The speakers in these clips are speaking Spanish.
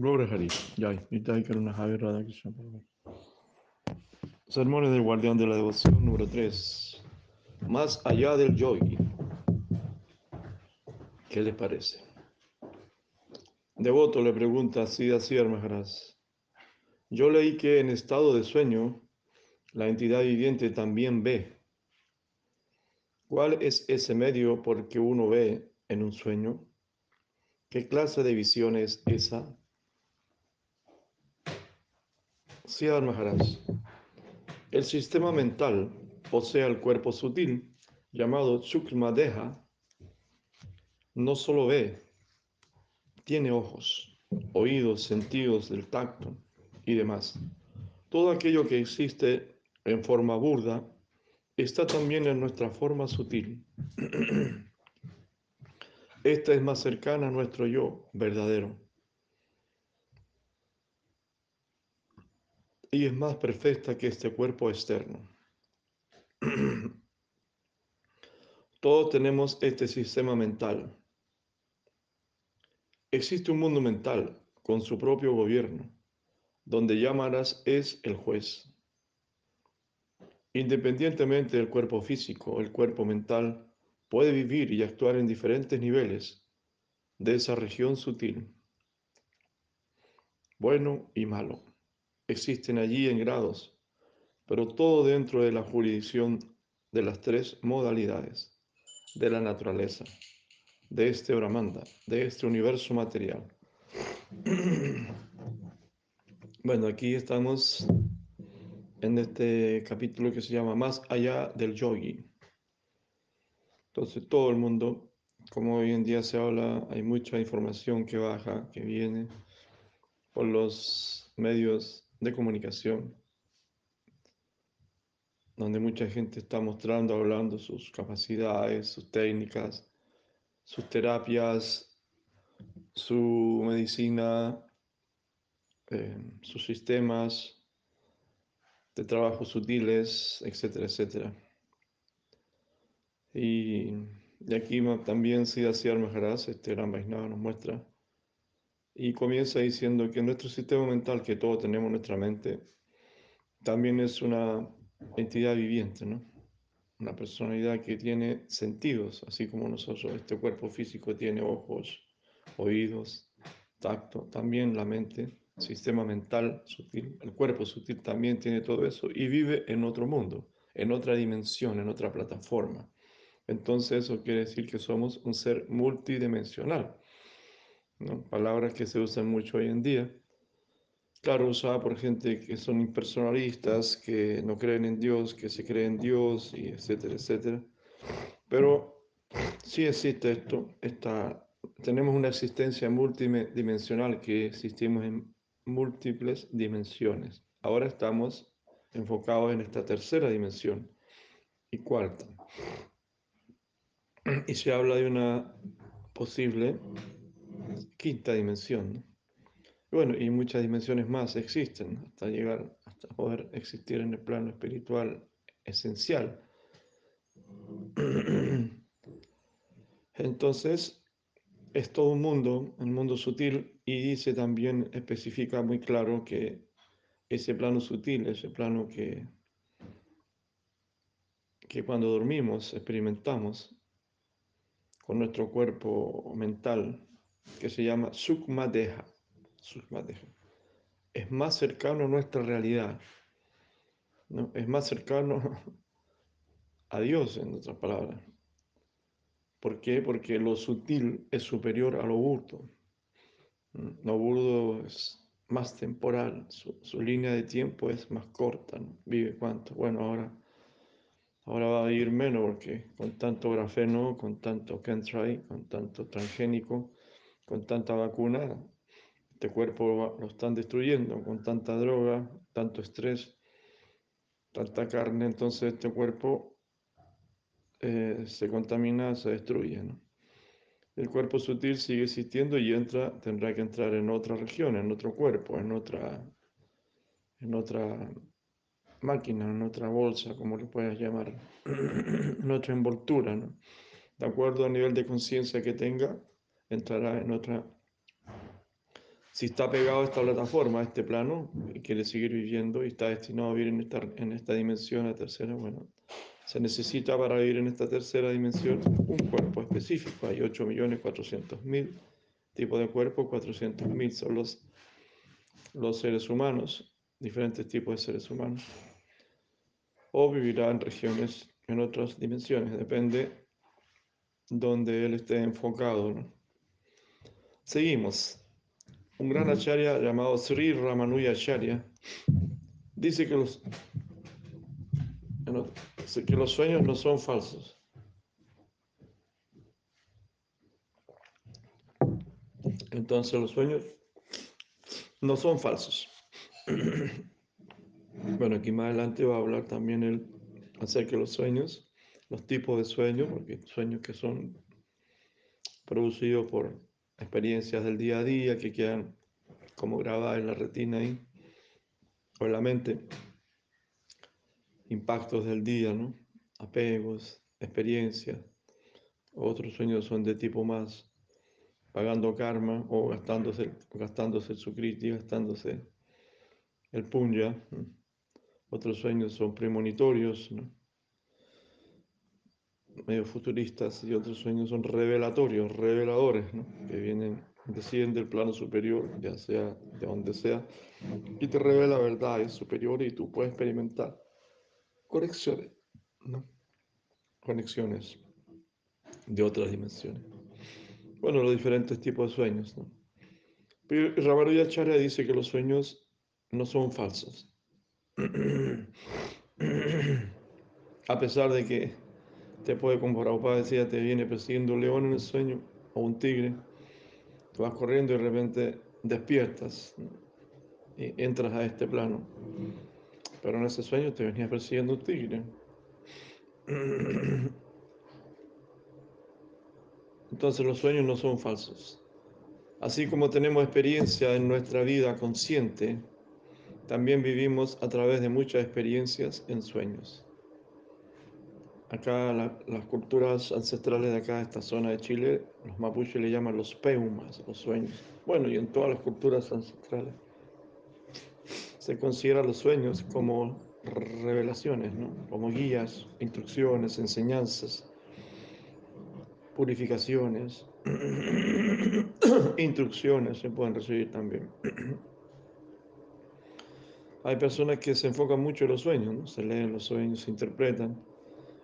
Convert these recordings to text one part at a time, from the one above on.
Dios. Jai. Sermones del Guardián de la Devoción número 3. Más allá del yogi. ¿Qué les parece? Devoto le pregunta a Siddha Maharaj. Yo leí que en estado de sueño la entidad viviente también ve. ¿Cuál es ese medio por que uno ve en un sueño? ¿Qué clase de visión es esa? Maharaj. El sistema mental posee el cuerpo sutil llamado Deha. No solo ve, tiene ojos, oídos, sentidos del tacto y demás. Todo aquello que existe en forma burda está también en nuestra forma sutil. Esta es más cercana a nuestro yo verdadero. Y es más perfecta que este cuerpo externo. Todos tenemos este sistema mental. Existe un mundo mental con su propio gobierno, donde Yamaras es el juez. Independientemente del cuerpo físico, el cuerpo mental puede vivir y actuar en diferentes niveles de esa región sutil. Bueno y malo. Existen allí en grados, pero todo dentro de la jurisdicción de las tres modalidades de la naturaleza, de este Brahmanda, de este universo material. Bueno, aquí estamos en este capítulo que se llama Más allá del yogi. Entonces todo el mundo, como hoy en día se habla, hay mucha información que baja, que viene por los medios de comunicación, donde mucha gente está mostrando, hablando sus capacidades, sus técnicas, sus terapias, su medicina, eh, sus sistemas de trabajo sutiles, etcétera, etcétera. Y, aquí también Siddha Maharaj, este gran Vaisnava, nos muestra y comienza diciendo que nuestro sistema mental, que todos tenemos en nuestra mente, también es una entidad viviente, ¿no? Una personalidad que tiene sentidos, así como nosotros, este cuerpo físico tiene ojos, oídos, tacto, también la mente, sistema mental sutil, el cuerpo sutil también tiene todo eso y vive en otro mundo, en otra dimensión, en otra plataforma. Entonces eso quiere decir que somos un ser multidimensional. Palabras que se usan mucho hoy en día. Claro, usada por gente que son impersonalistas, que no creen en Dios, que se creen en Dios, y etcétera, etcétera. Pero sí existe esto, tenemos una existencia multidimensional que existimos en múltiples dimensiones. Ahora estamos enfocados en esta tercera dimensión y cuarta y se habla de una posible quinta dimensión. Bueno, y muchas dimensiones más existen hasta llegar, hasta poder existir en el plano espiritual esencial. Entonces, es todo un mundo, un mundo sutil, y dice también, especifica muy claro que ese plano sutil, ese plano que, que cuando dormimos experimentamos, con nuestro cuerpo mental, que se llama Sukma Deha. Es más cercano a nuestra realidad. ¿no? Es más cercano a Dios, en otras palabras. ¿Por qué? Porque lo sutil es superior a lo burdo. Lo burdo es más temporal, su, línea de tiempo es más corta. ¿Vive cuánto? Bueno, ahora Ahora va a ir menos porque con tanto grafeno, con tanto chemtrail, con tanto transgénico, con tanta vacuna, este cuerpo lo están destruyendo, con tanta droga, tanto estrés, tanta carne, entonces este cuerpo eh, se contamina, se destruye. El cuerpo sutil sigue existiendo y entra, tendrá que entrar en otra región, en otro cuerpo, en otra, en otra máquina, en otra bolsa, como le puedas llamar, en otra envoltura. De acuerdo al nivel de conciencia que tenga, entrará en otra Si está pegado a esta plataforma, a este plano, y quiere seguir viviendo y está destinado a vivir en esta, en esta dimensión, la tercera, bueno, se necesita para vivir en esta tercera dimensión un cuerpo específico. Hay 8.400.000 tipos de cuerpos, 400.000 son los, los seres humanos, diferentes tipos de seres humanos. O vivirá en regiones, en otras dimensiones, depende donde él esté enfocado. Seguimos. Un gran acharya llamado Sri Ramanuja Acharya dice que los, que los sueños no son falsos. Entonces los sueños no son falsos. Bueno, aquí más adelante va a hablar también él acerca de los sueños, los tipos de sueños, porque sueños que son producidos por experiencias del día a día que quedan como grabadas en la retina ahí, o en la mente, impactos del día, ¿no? apegos, experiencias. Otros sueños son de tipo más pagando karma o gastándose, gastándose el sukriti, gastándose el punya. Otros sueños son premonitorios, ¿no? Medio futuristas, y otros sueños son revelatorios, reveladores, que vienen, deciden del plano superior, ya sea de donde sea, y te revela verdades superiores y tú puedes experimentar conexiones, ¿no? conexiones de otras dimensiones. Bueno, los diferentes tipos de sueños. ¿no? Pero Ramanuja dice que los sueños no son falsos. A pesar de que te puede, como Prabhupada decía, te viene persiguiendo un león en el sueño o un tigre, tú vas corriendo y de repente despiertas y entras a este plano. Pero en ese sueño te venía persiguiendo un tigre. Entonces los sueños no son falsos. Así como tenemos experiencia en nuestra vida consciente, también vivimos a través de muchas experiencias en sueños. Acá las culturas ancestrales de acá, de esta zona de Chile, los mapuches le llaman los peumas, los sueños. Bueno, y en todas las culturas ancestrales se consideran los sueños como revelaciones, ¿no? como guías, instrucciones, enseñanzas, purificaciones, instrucciones se pueden recibir también. Hay personas que se enfocan mucho en los sueños, ¿no? se leen los sueños, se interpretan,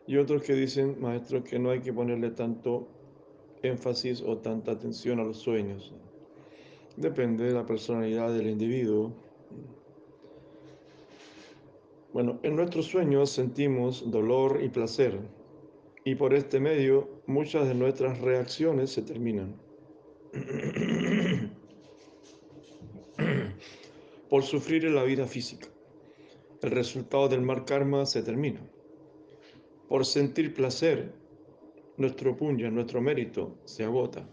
y otros que dicen, maestro, que no hay que ponerle tanto énfasis o tanta atención a los sueños. Depende de la personalidad del individuo. Bueno, en nuestros sueños sentimos dolor y placer, y por este medio muchas de nuestras reacciones se terminan. por sufrir en la vida física. El resultado del mal karma se termina. Por sentir placer, nuestro puño, nuestro mérito se agota.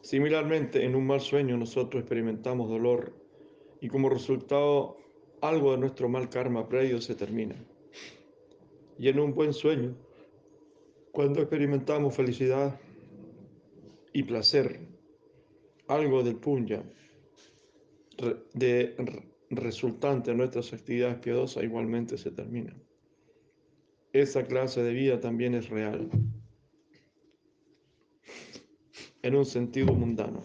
Similarmente, en un mal sueño nosotros experimentamos dolor y como resultado algo de nuestro mal karma previo se termina. Y en un buen sueño, cuando experimentamos felicidad y placer, algo del punya de resultante de nuestras actividades piadosas igualmente se termina. Esa clase de vida también es real, en un sentido mundano.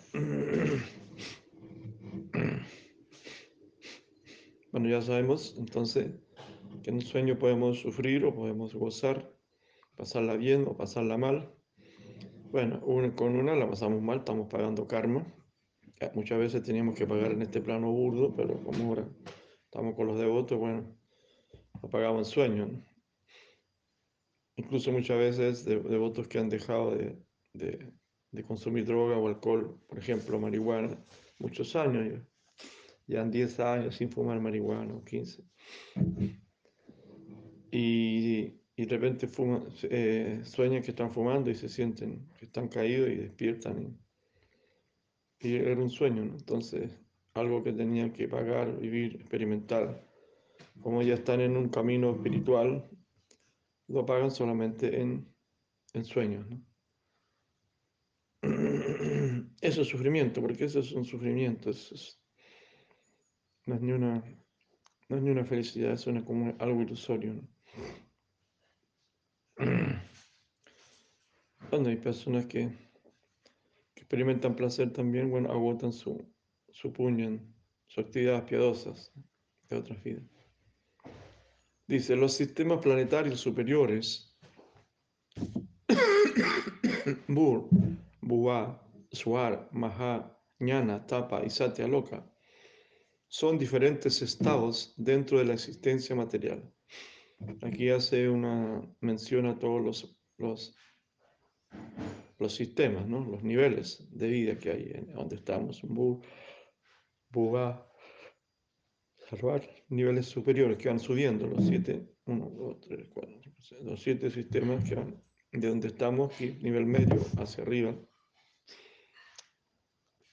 Bueno, ya sabemos entonces que en un sueño podemos sufrir o podemos gozar, pasarla bien o pasarla mal. Bueno, con una la pasamos mal, estamos pagando karma muchas veces teníamos que pagar en este plano burdo, pero como ahora estamos con los devotos, bueno, lo pagamos en sueño. Incluso muchas veces devotos que han dejado de, de, consumir droga o alcohol, por ejemplo, marihuana, muchos años, ya, han 10 años sin fumar marihuana, o 15. Y, y de repente eh, sueñan que están fumando y se sienten que están caídos y despiertan y era un sueño, Entonces, algo que tenían que pagar, vivir, experimentar. Como ya están en un camino espiritual, lo pagan solamente en, en sueños, Eso es sufrimiento, porque eso es un sufrimiento, no, es ni una, no es ni una felicidad, es como algo ilusorio. Cuando hay personas que, experimentan placer también, bueno, agotan su, su puño en sus actividades piadosas de otras vidas. Dice, los sistemas planetarios superiores, Bur, Buá, Suar, Maha, Ñana, Tapa y Satya Loka, son diferentes estados dentro de la existencia material. Aquí hace una mención a todos los, los, los sistemas, ¿no? los niveles de vida que hay en donde estamos. Bu, Buá, niveles superiores que van subiendo, los siete, uno, dos, tres, cuatro, los siete sistemas que van de donde estamos, aquí, nivel medio hacia arriba.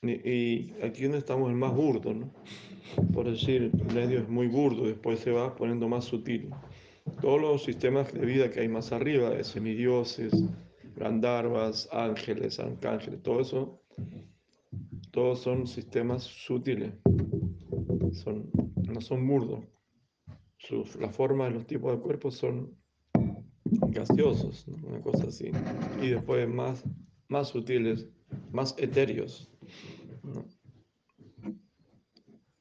Y aquí donde estamos el más burdo, ¿no? Por decir, el medio es muy burdo, después se va poniendo más sutil. Todos los sistemas de vida que hay más arriba, de semidioses, grandarvas, ángeles, arcángeles, todo eso, todos son sistemas sutiles, son, no son burdos. la forma de los tipos de cuerpos son gaseosos, una cosa así. Y después más, más sutiles, más etéreos.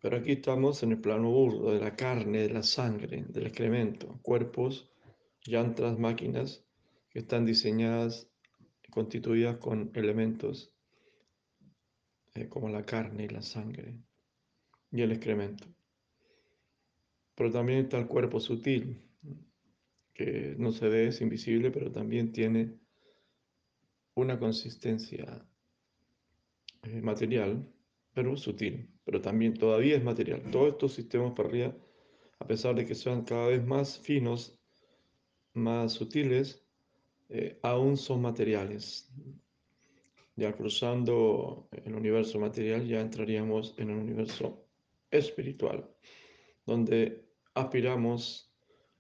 Pero aquí estamos en el plano burdo de la carne, de la sangre, del excremento, cuerpos, yantras, máquinas que están diseñadas, constituidas con elementos eh, como la carne y la sangre y el excremento. Pero también está el cuerpo sutil, que no se ve, es invisible, pero también tiene una consistencia eh, material, pero sutil, pero también todavía es material. Todos estos sistemas para a pesar de que sean cada vez más finos, más sutiles, eh, aún son materiales. Ya cruzando el universo material, ya entraríamos en el universo espiritual, donde aspiramos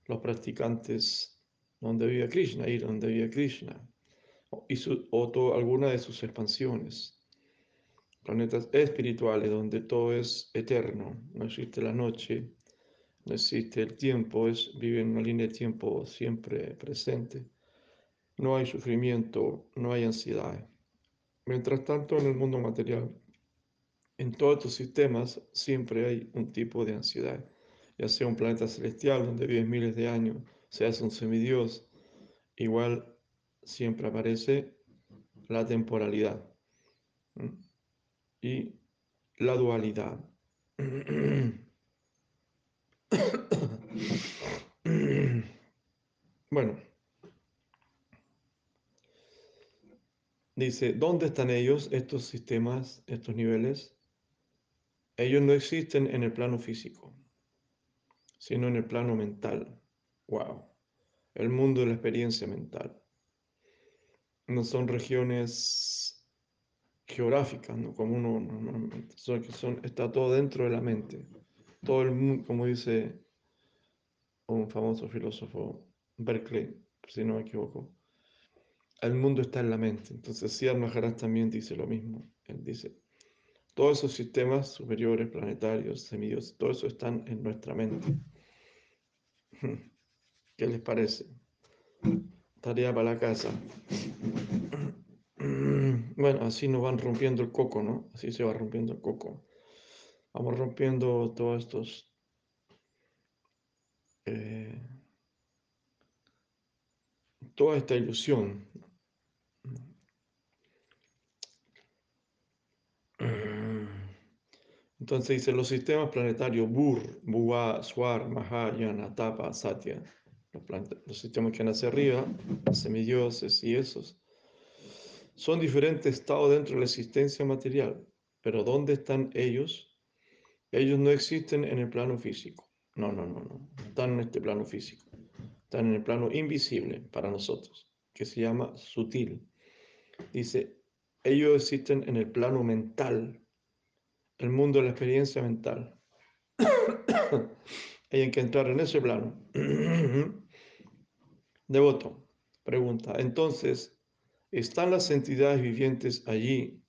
los practicantes donde vive Krishna, ir donde vive Krishna, y su, o alguna de sus expansiones, planetas espirituales donde todo es eterno, no existe la noche, no existe el tiempo, es, vive en una línea de tiempo siempre presente, no hay sufrimiento, no hay ansiedad. Mientras tanto, en el mundo material, en todos estos sistemas siempre hay un tipo de ansiedad ya sea un planeta celestial donde vives miles de años, seas un semidios, igual siempre aparece la temporalidad y la dualidad. Bueno, dice, ¿dónde están ellos, estos sistemas, estos niveles? Ellos no existen en el plano físico sino en el plano mental. ¡Wow! El mundo de la experiencia mental. No son regiones geográficas, ¿no? como uno normalmente, son, son, está todo dentro de la mente. Todo el mundo, como dice un famoso filósofo, Berkeley, si no me equivoco, el mundo está en la mente. Entonces, Siddhartha Maharaj también dice lo mismo. Él dice, todos esos sistemas superiores, planetarios, semidios, todo eso están en nuestra mente. ¿Qué les parece? Tarea para la casa. Bueno, así nos van rompiendo el coco, ¿no? Así se va rompiendo el coco. Vamos rompiendo todos estos... Eh, toda esta ilusión Entonces dice, los sistemas planetarios Bur, Buwa, Swar, Mahayana, Tapa, Satya, los, sistemas que han hacia arriba, semidioses y esos, son diferentes estados dentro de la existencia material. Pero ¿dónde están ellos? Ellos no existen en el plano físico. No, no, no, no. Están en este plano físico. Están en el plano invisible para nosotros, que se llama sutil. Dice, ellos existen en el plano mental el mundo de la experiencia mental. Hay que entrar en ese plano. Devoto, pregunta, entonces, ¿están las entidades vivientes allí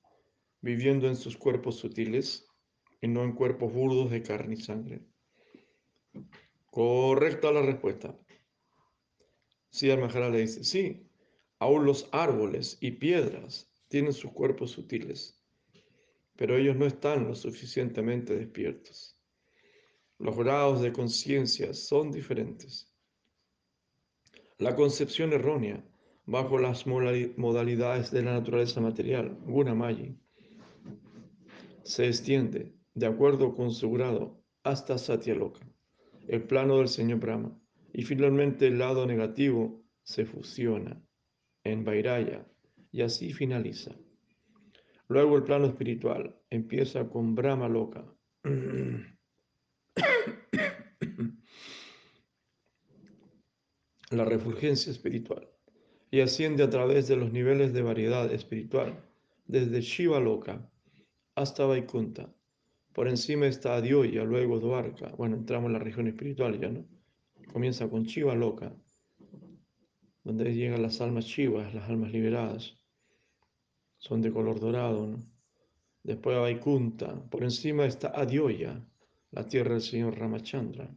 viviendo en sus cuerpos sutiles y no en cuerpos burdos de carne y sangre. Correcta la respuesta. Sí, Maharaj le dice, sí, aún los árboles y piedras tienen sus cuerpos sutiles, pero ellos no están lo suficientemente despiertos. Los grados de conciencia son diferentes. La concepción errónea bajo las modalidades de la naturaleza material, Gunamayi, se extiende de acuerdo con su grado hasta Satyaloka, el plano del Señor Brahma, y finalmente el lado negativo se fusiona en Vairaya y así finaliza. Luego el plano espiritual empieza con Brahma Loka. la refulgencia espiritual y asciende a través de los niveles de variedad espiritual, desde Shiva Loka hasta Vaikunta. Por encima está Adioya, luego Dwarka. Bueno, entramos en la región espiritual ya, ¿no? Comienza con Shiva Loka, donde llegan las almas Shivas, las almas liberadas. Son de color dorado. Después a. Por encima está Adioya, la tierra del señor Ramachandra.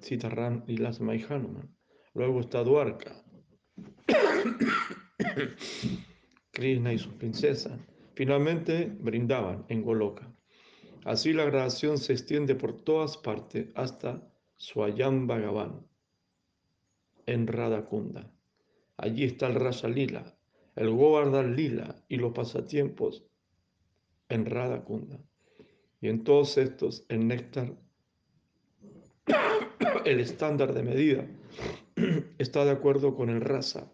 Sitaram y las Hanuman. Luego está Dwarka, Krishna y sus princesas. Finalmente brindaban en Goloka. Así la gradación se extiende por todas partes hasta Swayam Bhagavan, en Radhakunda. Allí está el Rasa Lila, el Govardhan Lila y los pasatiempos en Radhakunda. Y en todos estos, el néctar, el estándar de medida, está de acuerdo con el Rasa,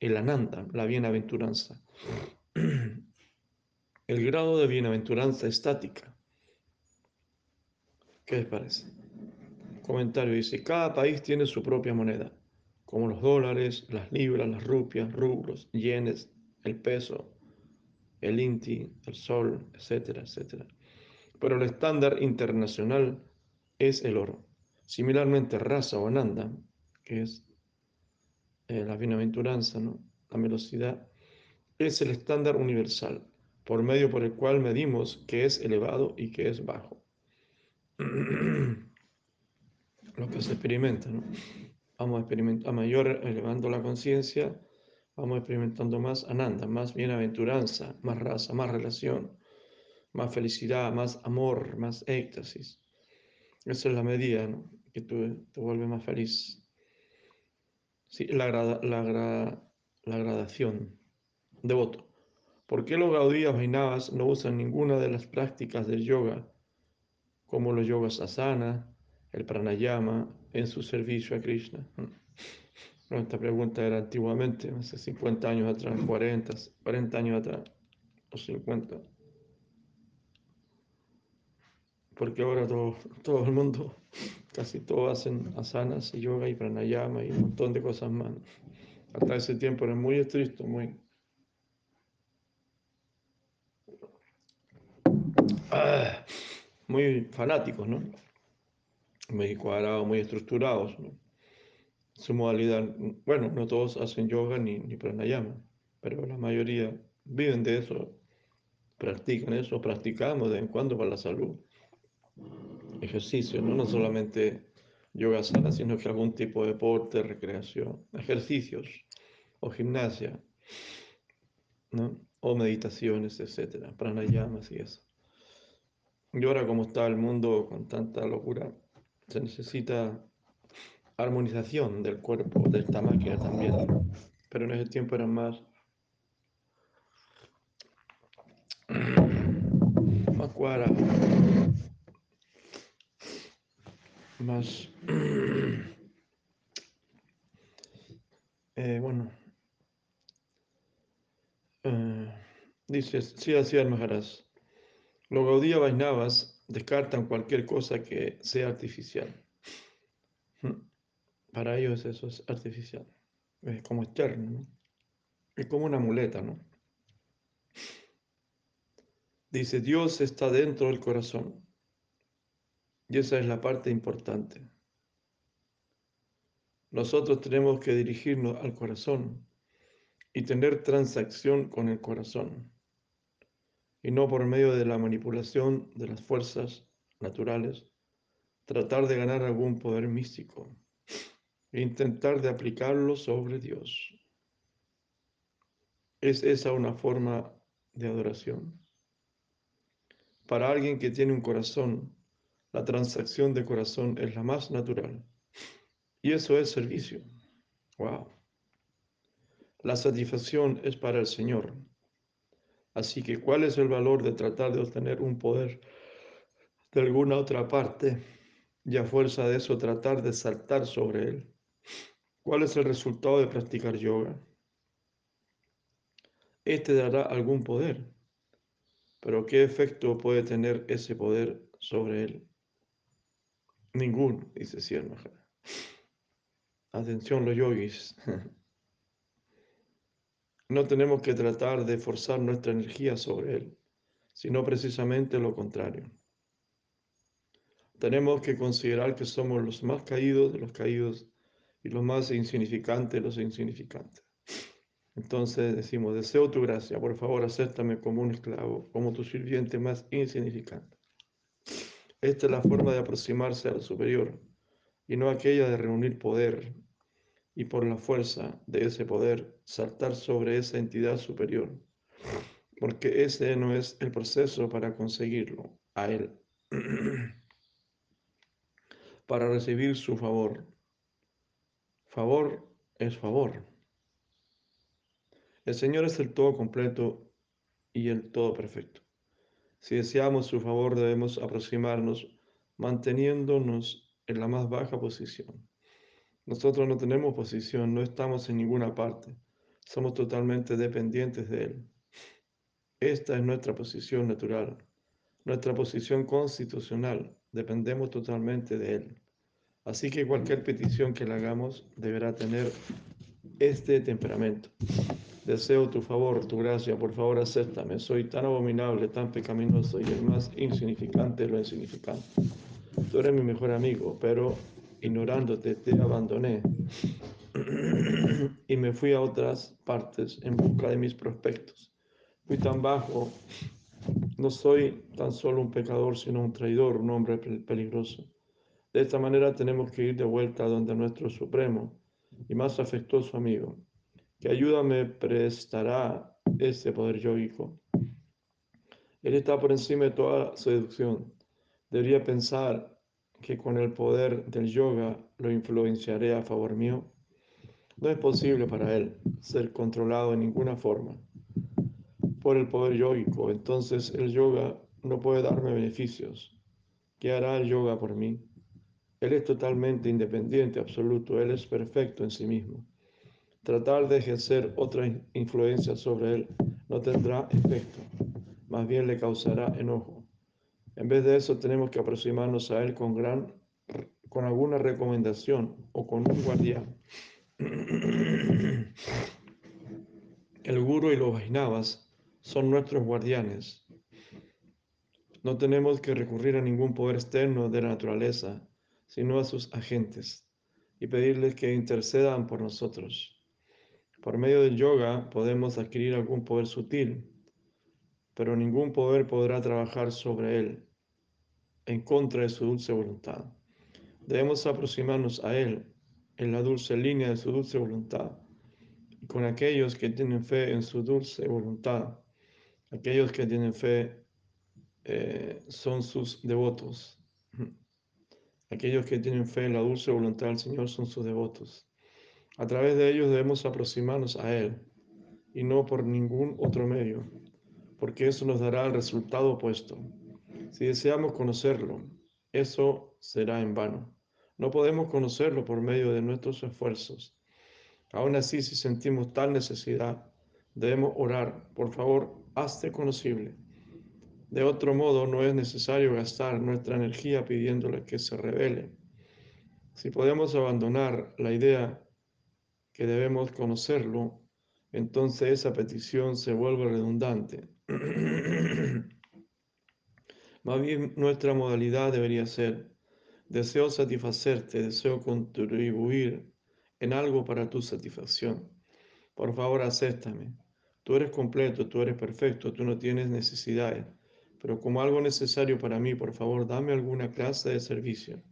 el Ananda, la bienaventuranza. El grado de bienaventuranza estática. ¿Qué les parece? Comentario dice, cada país tiene su propia moneda, como los dólares, las libras, las rupias, rublos, yenes, el peso, el inti, el sol, etcétera, etcétera. Pero el estándar internacional es el oro. Similarmente, raza o ananda, que es eh, la bienaventuranza, la velocidad, es el estándar universal, por medio por el cual medimos qué es elevado y qué es bajo. Lo que se experimenta, ¿no? Vamos a experimentar, a mayor elevando la conciencia, vamos experimentando más ananda, más bienaventuranza, más raza, más relación, más felicidad, más amor, más éxtasis. Esa es la medida que tú te vuelve más feliz. Sí, la, la, la gradación. Devoto. ¿Por qué los gaudías Vainavas no usan ninguna de las prácticas del yoga, como los yogas asana, el pranayama, en su servicio a Krishna? esta pregunta era antiguamente, hace 50 años atrás, 40, 40 años atrás, o 50. Porque ahora todo, todo el mundo, casi todos hacen asanas y yoga y pranayama y un montón de cosas más. Hasta ese tiempo era muy estricto, muy... Ah, muy fanáticos, ¿no? Muy cuadrados, muy estructurados. Su modalidad, bueno, no todos hacen yoga ni, ni pranayama, pero la mayoría viven de eso, practican eso, practicamos de vez en cuando para la salud. Ejercicio, ¿no? No solamente yoga sana, sino que algún tipo de deporte, recreación, ejercicios o gimnasia, ¿no? o meditaciones, etcétera, pranayamas y eso. Y ahora como está el mundo con tanta locura, se necesita armonización del cuerpo, de esta máquina también. Pero en ese tiempo eran más, más más, eh, bueno, eh, dice, sí, así Maharaj. Los Gaudía Vaisnavas descartan cualquier cosa que sea artificial. Hmm. Para ellos eso es artificial. Es como externo, ¿no? Es como una muleta, ¿no? Dice, Dios está dentro del corazón. Y esa es la parte importante. Nosotros tenemos que dirigirnos al corazón y tener transacción con el corazón. Y no por medio de la manipulación de las fuerzas naturales, tratar de ganar algún poder místico e intentar de aplicarlo sobre Dios. ¿Es esa una forma de adoración? Para alguien que tiene un corazón, la transacción de corazón es la más natural. Y eso es servicio. Wow. La satisfacción es para el Señor. Así que, ¿cuál es el valor de tratar de obtener un poder de alguna otra parte y a fuerza de eso tratar de saltar sobre él? ¿Cuál es el resultado de practicar yoga? Este dará algún poder, pero ¿qué efecto puede tener ese poder sobre él? Ninguno, dice Sierra Atención los yogis. No tenemos que tratar de forzar nuestra energía sobre Él, sino precisamente lo contrario. Tenemos que considerar que somos los más caídos de los caídos y los más insignificantes de los insignificantes. Entonces decimos, deseo tu gracia, por favor acéptame como un esclavo, como tu sirviente más insignificante. Esta es la forma de aproximarse al superior y no aquella de reunir poder, y por la fuerza de ese poder saltar sobre esa entidad superior, porque ese no es el proceso para conseguirlo a Él, para recibir su favor. Favor es favor. El Señor es el todo completo y el todo perfecto. Si deseamos su favor debemos aproximarnos manteniéndonos en la más baja posición nosotros no tenemos posición, no estamos en ninguna parte. Somos totalmente dependientes de Él. Esta es nuestra posición natural, nuestra posición constitucional. Dependemos totalmente de Él. Así que cualquier petición que le hagamos deberá tener este temperamento. Deseo tu favor, tu gracia, por favor acéptame. Soy tan abominable, tan pecaminoso y el más insignificante de lo insignificante. Tú eres mi mejor amigo, pero ignorándote, te abandoné y me fui a otras partes en busca de mis prospectos. Fui tan bajo, no soy tan solo un pecador, sino un traidor, un hombre peligroso. De esta manera tenemos que ir de vuelta a donde nuestro supremo y más afectuoso amigo, que ayuda me prestará este poder yoico. Él está por encima de toda seducción. Debería pensar que con el poder del yoga lo influenciaré a favor mío? No es posible para él ser controlado en ninguna forma por el poder yoico. Entonces el yoga no puede darme beneficios. ¿Qué hará el yoga por mí? Él es totalmente independiente, absoluto. Él es perfecto en sí mismo. Tratar de ejercer otra influencia sobre él no tendrá efecto. Más bien le causará enojo. En vez de eso, tenemos que aproximarnos a Él con, gran, con alguna recomendación o con un guardián. El guru y los vaisnavas son nuestros guardianes. No tenemos que recurrir a ningún poder externo de la naturaleza, sino a sus agentes y pedirles que intercedan por nosotros. Por medio del yoga podemos adquirir algún poder sutil, pero ningún poder podrá trabajar sobre él en contra de su dulce voluntad. Debemos aproximarnos a Él en la dulce línea de su dulce voluntad y con aquellos que tienen fe en su dulce voluntad. Aquellos que tienen fe eh, son sus devotos. Aquellos que tienen fe en la dulce voluntad del Señor son sus devotos. A través de ellos debemos aproximarnos a Él y no por ningún otro medio, porque eso nos dará el resultado opuesto. Si deseamos conocerlo, eso será en vano. No podemos conocerlo por medio de nuestros esfuerzos. Aún así, si sentimos tal necesidad, debemos orar, por favor, hazte conocible. De otro modo, no es necesario gastar nuestra energía pidiéndole que se revele. Si podemos abandonar la idea que debemos conocerlo, entonces esa petición se vuelve redundante. Más bien nuestra modalidad debería ser, deseo satisfacerte, deseo contribuir en algo para tu satisfacción. Por favor, acéptame. Tú eres completo, tú eres perfecto, tú no tienes necesidades. Pero como algo necesario para mí, por favor, dame alguna clase de servicio.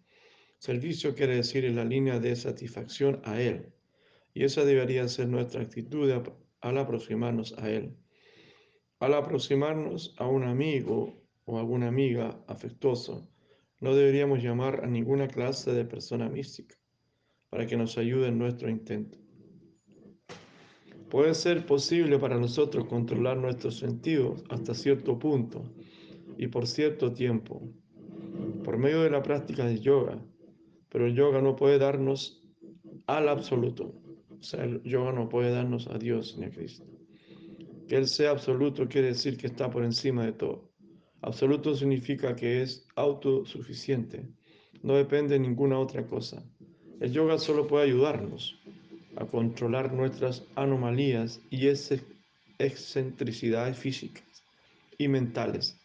Servicio quiere decir en la línea de satisfacción a Él. Y esa debería ser nuestra actitud al aproximarnos a Él. Al aproximarnos a un amigo o alguna amiga afectuoso, no deberíamos llamar a ninguna clase de persona mística para que nos ayude en nuestro intento. Puede ser posible para nosotros controlar nuestros sentidos hasta cierto punto y por cierto tiempo, por medio de la práctica de yoga, pero el yoga no puede darnos al absoluto. O sea, el yoga no puede darnos a Dios ni a Cristo. Que Él sea absoluto quiere decir que está por encima de todo. Absoluto significa que es autosuficiente, no depende de ninguna otra cosa. El yoga solo puede ayudarnos a controlar nuestras anomalías y excentricidades físicas y mentales.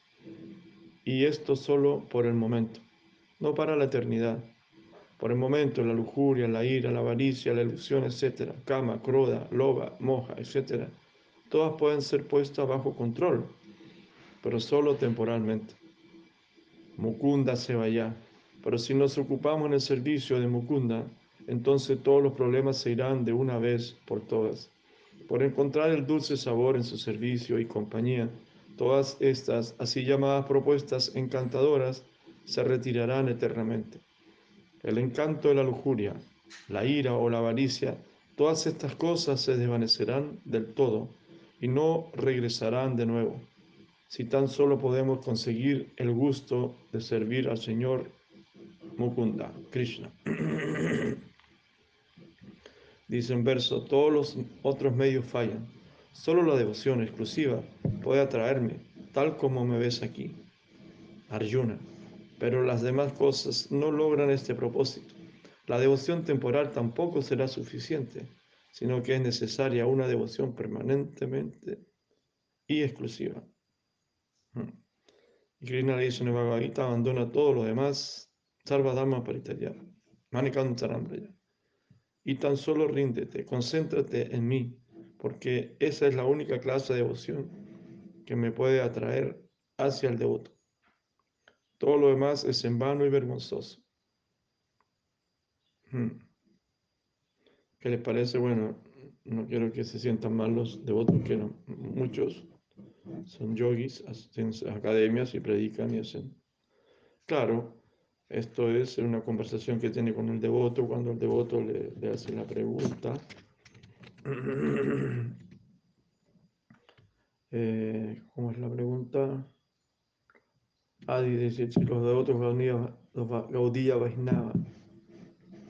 Y esto solo por el momento, no para la eternidad. Por el momento, la lujuria, la ira, la avaricia, la ilusión, etc., kama, cruda, loba, moja, etc., todas pueden ser puestas bajo control, pero solo temporalmente. Mukunda se vaya, pero si nos ocupamos en el servicio de Mukunda, entonces todos los problemas se irán de una vez por todas. Por encontrar el dulce sabor en su servicio y compañía, todas estas así llamadas propuestas encantadoras se retirarán eternamente. El encanto de la lujuria, la ira o la avaricia, todas estas cosas se desvanecerán del todo y no regresarán de nuevo. Si tan solo podemos conseguir el gusto de servir al Señor Mukunda, Krishna. Dice en verso, todos los otros medios fallan. Solo la devoción exclusiva puede atraerme, tal como me ves aquí. Arjuna. Pero las demás cosas no logran este propósito. La devoción temporal tampoco será suficiente, sino que es necesaria una devoción permanentemente y exclusiva. Hmm. Y Krishna le dice abandona todo lo demás, salva dharma paritaya, y tan solo ríndete, concéntrate en mí, porque esa es la única clase de devoción que me puede atraer hacia el devoto. Todo lo demás es en vano y vergonzoso. Hmm. ¿Qué les parece? Bueno, no quiero que se sientan mal los devotos, que muchos son yogis, hacen academias y predican y hacen. Claro, esto es una conversación que tiene con el devoto cuando el devoto le, hace la pregunta. Eh, ¿Cómo es la pregunta? Adi dice, los devotos Gaudía Vaisnava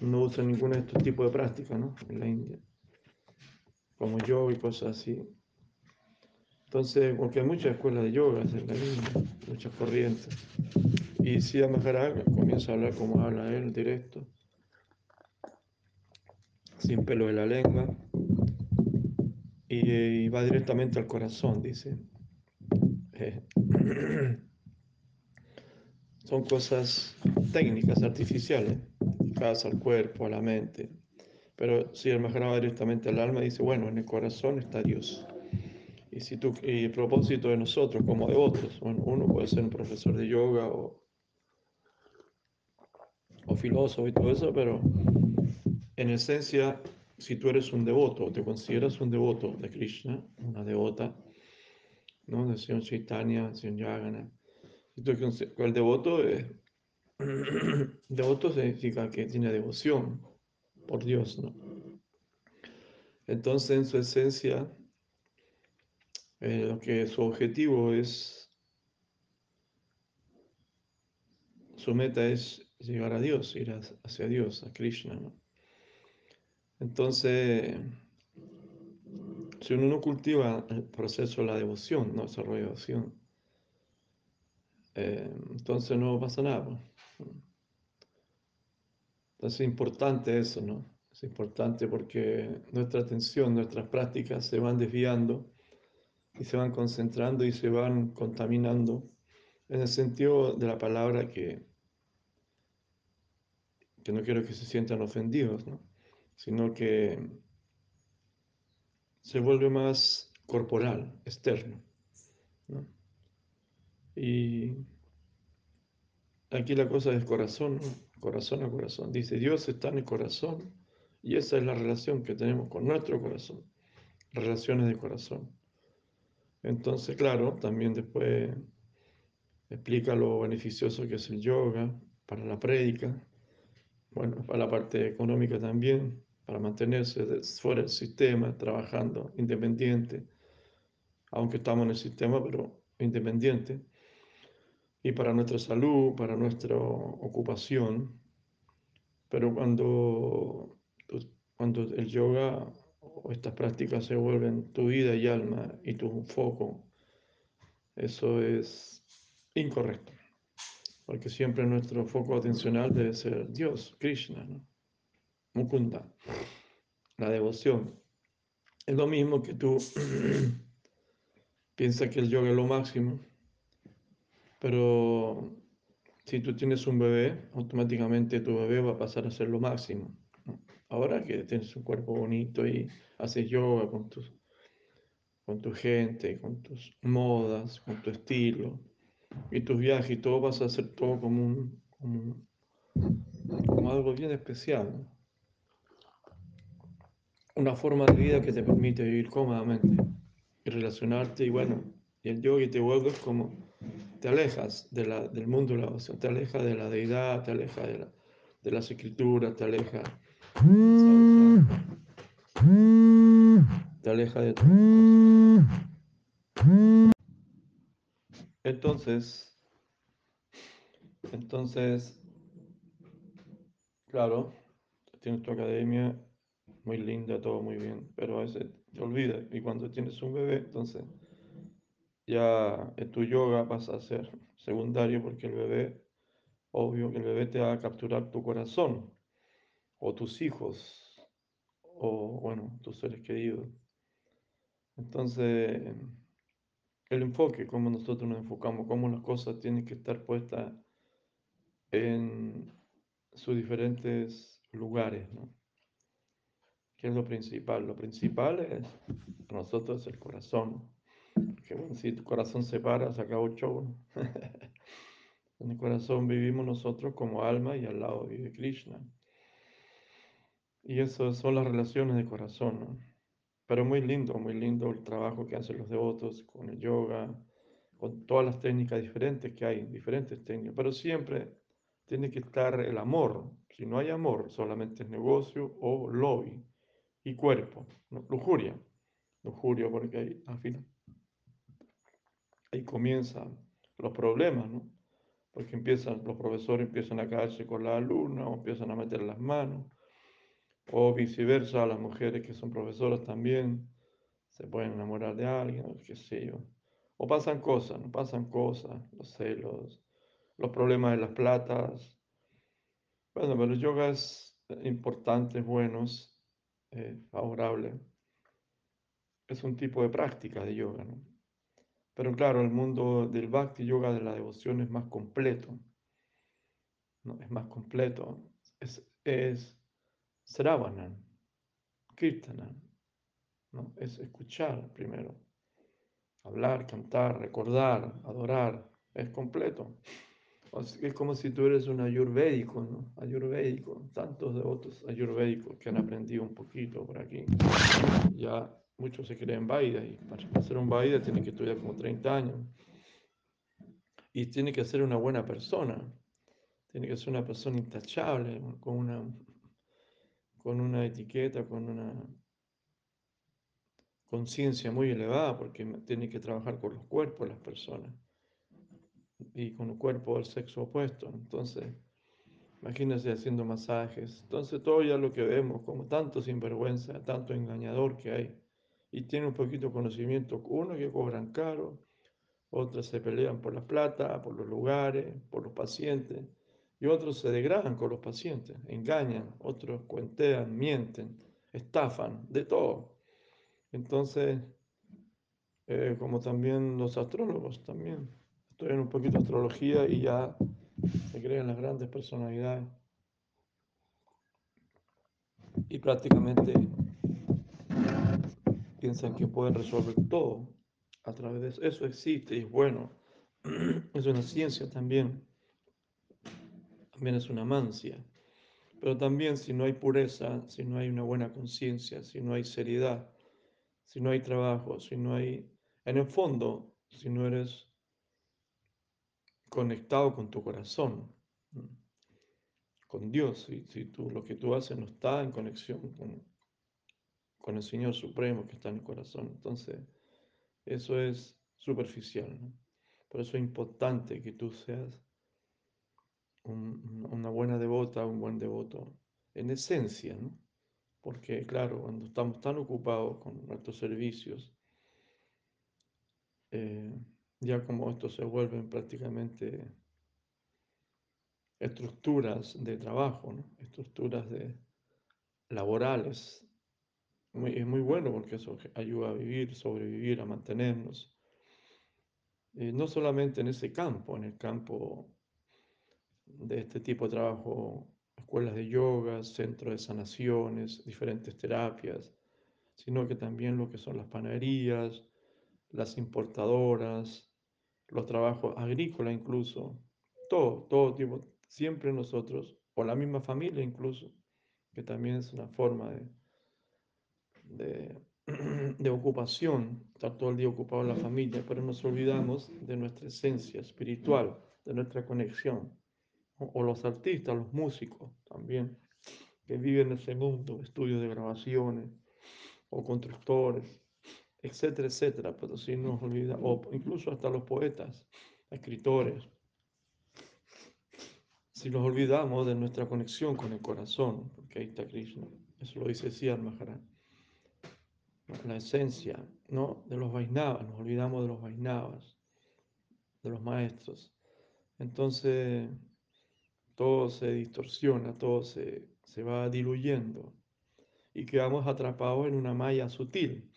no usan ninguno de estos tipos de prácticas ¿no? en la India, como yoga y cosas así. Entonces, porque hay muchas escuelas de yoga en la India, muchas corrientes. Y si Maharaj comienza a hablar como habla él, directo, sin pelo de la lengua, y, va directamente al corazón, dice. Eh, son cosas técnicas, artificiales, dedicadas al cuerpo, a la mente. Pero si el Maharaj va directamente al alma, dice, bueno, en el corazón está Dios. Y, si tú, y el propósito de nosotros como devotos, uno puede ser un profesor de yoga o o filósofo y todo eso, pero en esencia, si tú eres un devoto, te consideras un devoto de Krishna, una devota, ¿no? De Señor Chaitanya, Señor Yagana, el devoto es, devoto significa que tiene devoción por Dios, ¿no? Entonces, en su esencia, eh, que su objetivo es, su meta es llegar a Dios, ir hacia Dios, a Krishna. Entonces, si uno no cultiva el proceso de la devoción, no desarrolla devoción, eh, entonces no pasa nada. Entonces es importante eso, ¿no? Es importante porque nuestra atención, nuestras prácticas se van desviando y se van concentrando y se van contaminando en el sentido de la palabra que que no quiero que se sientan ofendidos, ¿no? sino que se vuelve más corporal, externo. Y aquí la cosa es corazón, corazón a corazón. Dice, Dios está en el corazón y esa es la relación que tenemos con nuestro corazón, relaciones de corazón. Entonces, claro, también después explica lo beneficioso que es el yoga para la prédica, bueno, para la parte económica también, para mantenerse fuera del sistema, trabajando independiente, aunque estamos en el sistema, pero independiente, y para nuestra salud, para nuestra ocupación. Pero cuando, cuando el yoga o estas prácticas se vuelven tu vida y alma y tu foco, eso es incorrecto. Porque siempre nuestro foco atencional debe ser Dios, Krishna, Mukunda, la devoción. Es lo mismo que tú piensas que el yoga es lo máximo, pero si tú tienes un bebé, automáticamente tu bebé va a pasar a ser lo máximo. Ahora que tienes un cuerpo bonito y haces yoga con, tus, con tu gente, con tus modas, con tu estilo y tus viajes y todo, vas a hacer todo como, un, como, algo bien especial. Una forma de vida que te permite vivir cómodamente y relacionarte y bueno, y el yoga te vuelves como, te alejas del mundo de la oración, te alejas de la deidad, te alejas de, la, de las escrituras, te alejas te aleja de todo. Entonces, entonces, claro, tienes tu academia muy linda, todo muy bien, pero a veces te olvidas y cuando tienes un bebé, entonces ya tu yoga pasa a ser secundario porque el bebé, obvio que el bebé te va a capturar tu corazón o tus hijos, o bueno, tus seres queridos. Entonces, el enfoque, cómo nosotros nos enfocamos, cómo las cosas tienen que estar puestas en sus diferentes lugares, ¿no? ¿Qué es lo principal? Lo principal es para nosotros el corazón. Que bueno, si tu corazón se para, se acabó el show. en el corazón vivimos nosotros como alma y al lado vive Krishna. Y eso son las relaciones de corazón, Pero muy lindo, muy lindo el trabajo que hacen los devotos con el yoga, con todas las técnicas diferentes que hay, diferentes técnicas. Pero siempre tiene que estar el amor. Si no hay amor, solamente es negocio o lobby y cuerpo, lujuria. Lujuria porque ahí, al final, ahí comienzan los problemas, ¿no? Porque empiezan, los profesores empiezan a caerse con la alumna o empiezan a meter las manos o viceversa, las mujeres que son profesoras también se pueden enamorar de alguien, qué sé yo. O pasan cosas, no pasan cosas, los celos, los problemas de las platas. Bueno, pero el yoga es importante, buenos, eh, favorable. Es un tipo de práctica de yoga, ¿no? Pero claro, el mundo del bhakti yoga, de la devoción, es más completo. ¿no? Es más completo. Es, es Sravanan, Kirtanan, ¿no? es escuchar primero, hablar, cantar, recordar, adorar, es completo. Es como si tú eres un ayurvédico, ¿no? Ayurvédico, tantos devotos ayurvédicos que han aprendido un poquito por aquí. Ya muchos se creen Vaida y para ser un Vaida tiene que estudiar como 30 años. Y tiene que ser una buena persona, tiene que ser una persona intachable, con una con una etiqueta, con una conciencia muy elevada, porque tiene que trabajar con los cuerpos las personas y con el cuerpo del sexo opuesto. Entonces, imagínense haciendo masajes. Entonces, todo ya lo que vemos, como tanto sinvergüenza, tanto engañador que hay, y tiene un poquito de conocimiento, uno que cobran caro, otros se pelean por la plata, por los lugares, por los pacientes y otros se degradan con los pacientes, engañan, otros cuentean, mienten, estafan, de todo. Entonces, eh, como también los astrólogos también, estudian un poquito astrología y ya se creen las grandes personalidades. Y prácticamente piensan que pueden resolver todo a través de eso. Eso existe y es bueno. Es una ciencia también. También es una mancia. Pero también si no hay pureza, si no hay una buena conciencia, si no hay seriedad, si no hay trabajo, si no hay, en el fondo, si no eres conectado con tu corazón, con Dios, si, si tú, lo que tú haces no está en conexión con, con el Señor Supremo que está en el corazón, entonces eso es superficial. Por eso es importante que tú seas una buena devota, un buen devoto, en esencia, ¿no? Porque, claro, cuando estamos tan ocupados con nuestros servicios, eh, ya como estos se vuelven prácticamente estructuras de trabajo, ¿no? estructuras de, laborales. es muy bueno porque eso ayuda a vivir, sobrevivir, a mantenernos. Eh, no solamente en ese campo, en el campo de este tipo de trabajo, escuelas de yoga, centros de sanaciones, diferentes terapias, sino que también lo que son las panaderías, las importadoras, los trabajos agrícolas incluso, todo, todo tipo, siempre nosotros, o la misma familia incluso, que también es una forma de, de, de ocupación, estar todo el día ocupado en la familia, pero nos olvidamos de nuestra esencia espiritual, de nuestra conexión. O, los artistas, los músicos también, que viven en ese mundo, estudios de grabaciones, o constructores, etcétera, etcétera, pero si nos olvida, o incluso hasta los poetas, escritores, si nos olvidamos de nuestra conexión con el corazón, porque ahí está Krishna, eso lo dice Siddhar Maharaj, la esencia ¿no? de los Vaisnavas, nos olvidamos de los Vaisnavas, de los maestros. Entonces, todo se distorsiona, todo se, se va diluyendo y quedamos atrapados en una malla sutil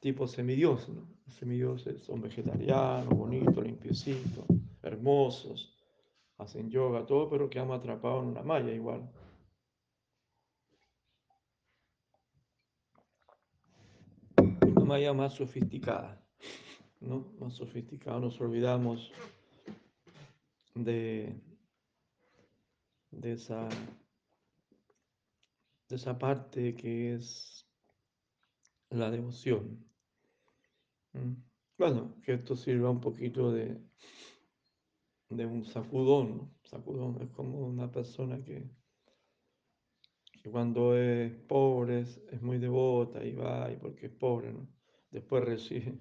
tipo semidios. Semidioses son vegetarianos, bonitos, limpiecitos, hermosos, hacen yoga, todo, pero quedamos atrapados en una malla igual. Una malla más sofisticada, ¿no? Más sofisticada, nos olvidamos de, de esa de esa parte que es la devoción. Mm. Bueno, que esto sirva un poquito de, de un sacudón. Sacudón es como una persona que, cuando es pobre es, muy devota y va y porque es pobre, ¿no? Después recibe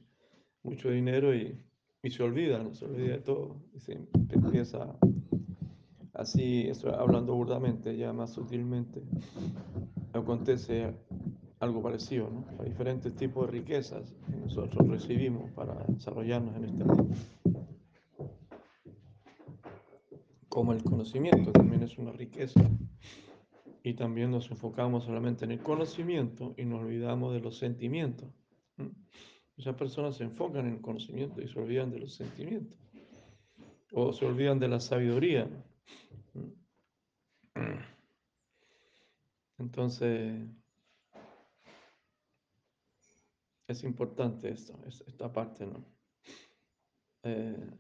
mucho dinero y, se olvida, ¿no? Se olvida de todo. Y se empieza así, hablando burdamente, ya más sutilmente, acontece algo parecido, ¿no? Hay diferentes tipos de riquezas que nosotros recibimos para desarrollarnos en este mundo. Como el conocimiento también es una riqueza. Y también nos enfocamos solamente en el conocimiento y nos olvidamos de los sentimientos. Muchas personas se enfocan en el conocimiento y se olvidan de los sentimientos. O se olvidan de la sabiduría. Entonces, es importante esto, esta parte, ¿no? Eh,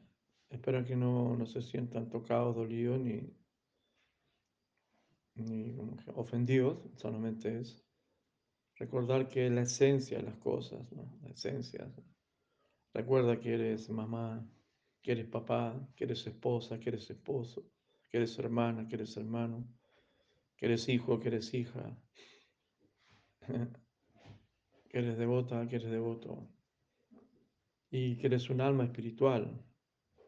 espero que no, se sientan tocados, dolidos ni, ni ofendidos, solamente es recordar que la esencia de las cosas, ¿no? La esencia. Recuerda que eres mamá, que eres papá, que eres esposa, que eres esposo, que eres hermana, que eres hermano, que eres hijo, que eres hija. que eres devota, que eres devoto, y que eres un alma espiritual,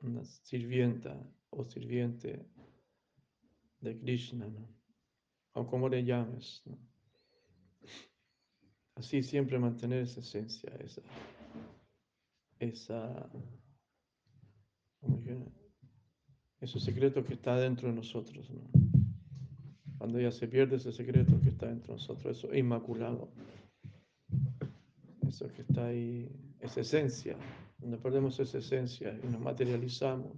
una sirvienta o sirviente de Krishna, o como le llames. Así siempre mantener esa esencia, esa, esa, ese secreto que está dentro de nosotros. Cuando ya se pierde ese secreto que está dentro de nosotros, eso es inmaculado eso que está ahí, esa esencia, cuando perdemos esa esencia y nos materializamos,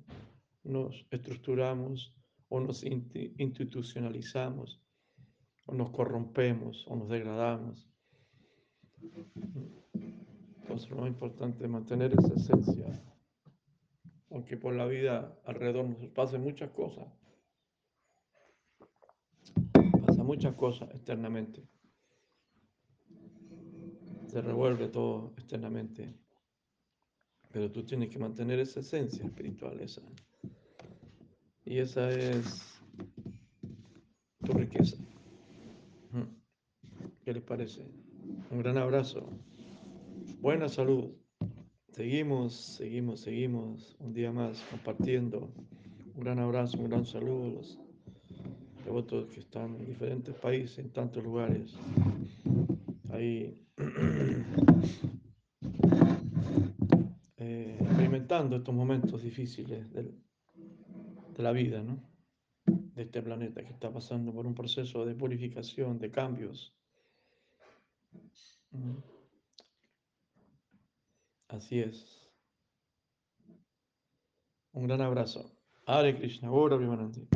nos estructuramos o nos institucionalizamos, o nos corrompemos o nos degradamos, Entonces lo más importante es mantener esa esencia. Aunque por la vida alrededor nos pasen muchas cosas. Pasa muchas cosas externamente. Se revuelve todo externamente. Pero tú tienes que mantener esa esencia espiritual, esa. Y esa es tu riqueza. ¿Qué les parece? Un gran abrazo. Buena salud. Seguimos, seguimos, seguimos. Un día más compartiendo. Un gran abrazo, un gran saludo a los devotos que están en diferentes países, en tantos lugares. Ahí eh, experimentando estos momentos difíciles de la vida, ¿no? De este planeta que está pasando por un proceso de purificación, de cambios. Así es. Un gran abrazo. Hare Krishna, ahora Primanandi.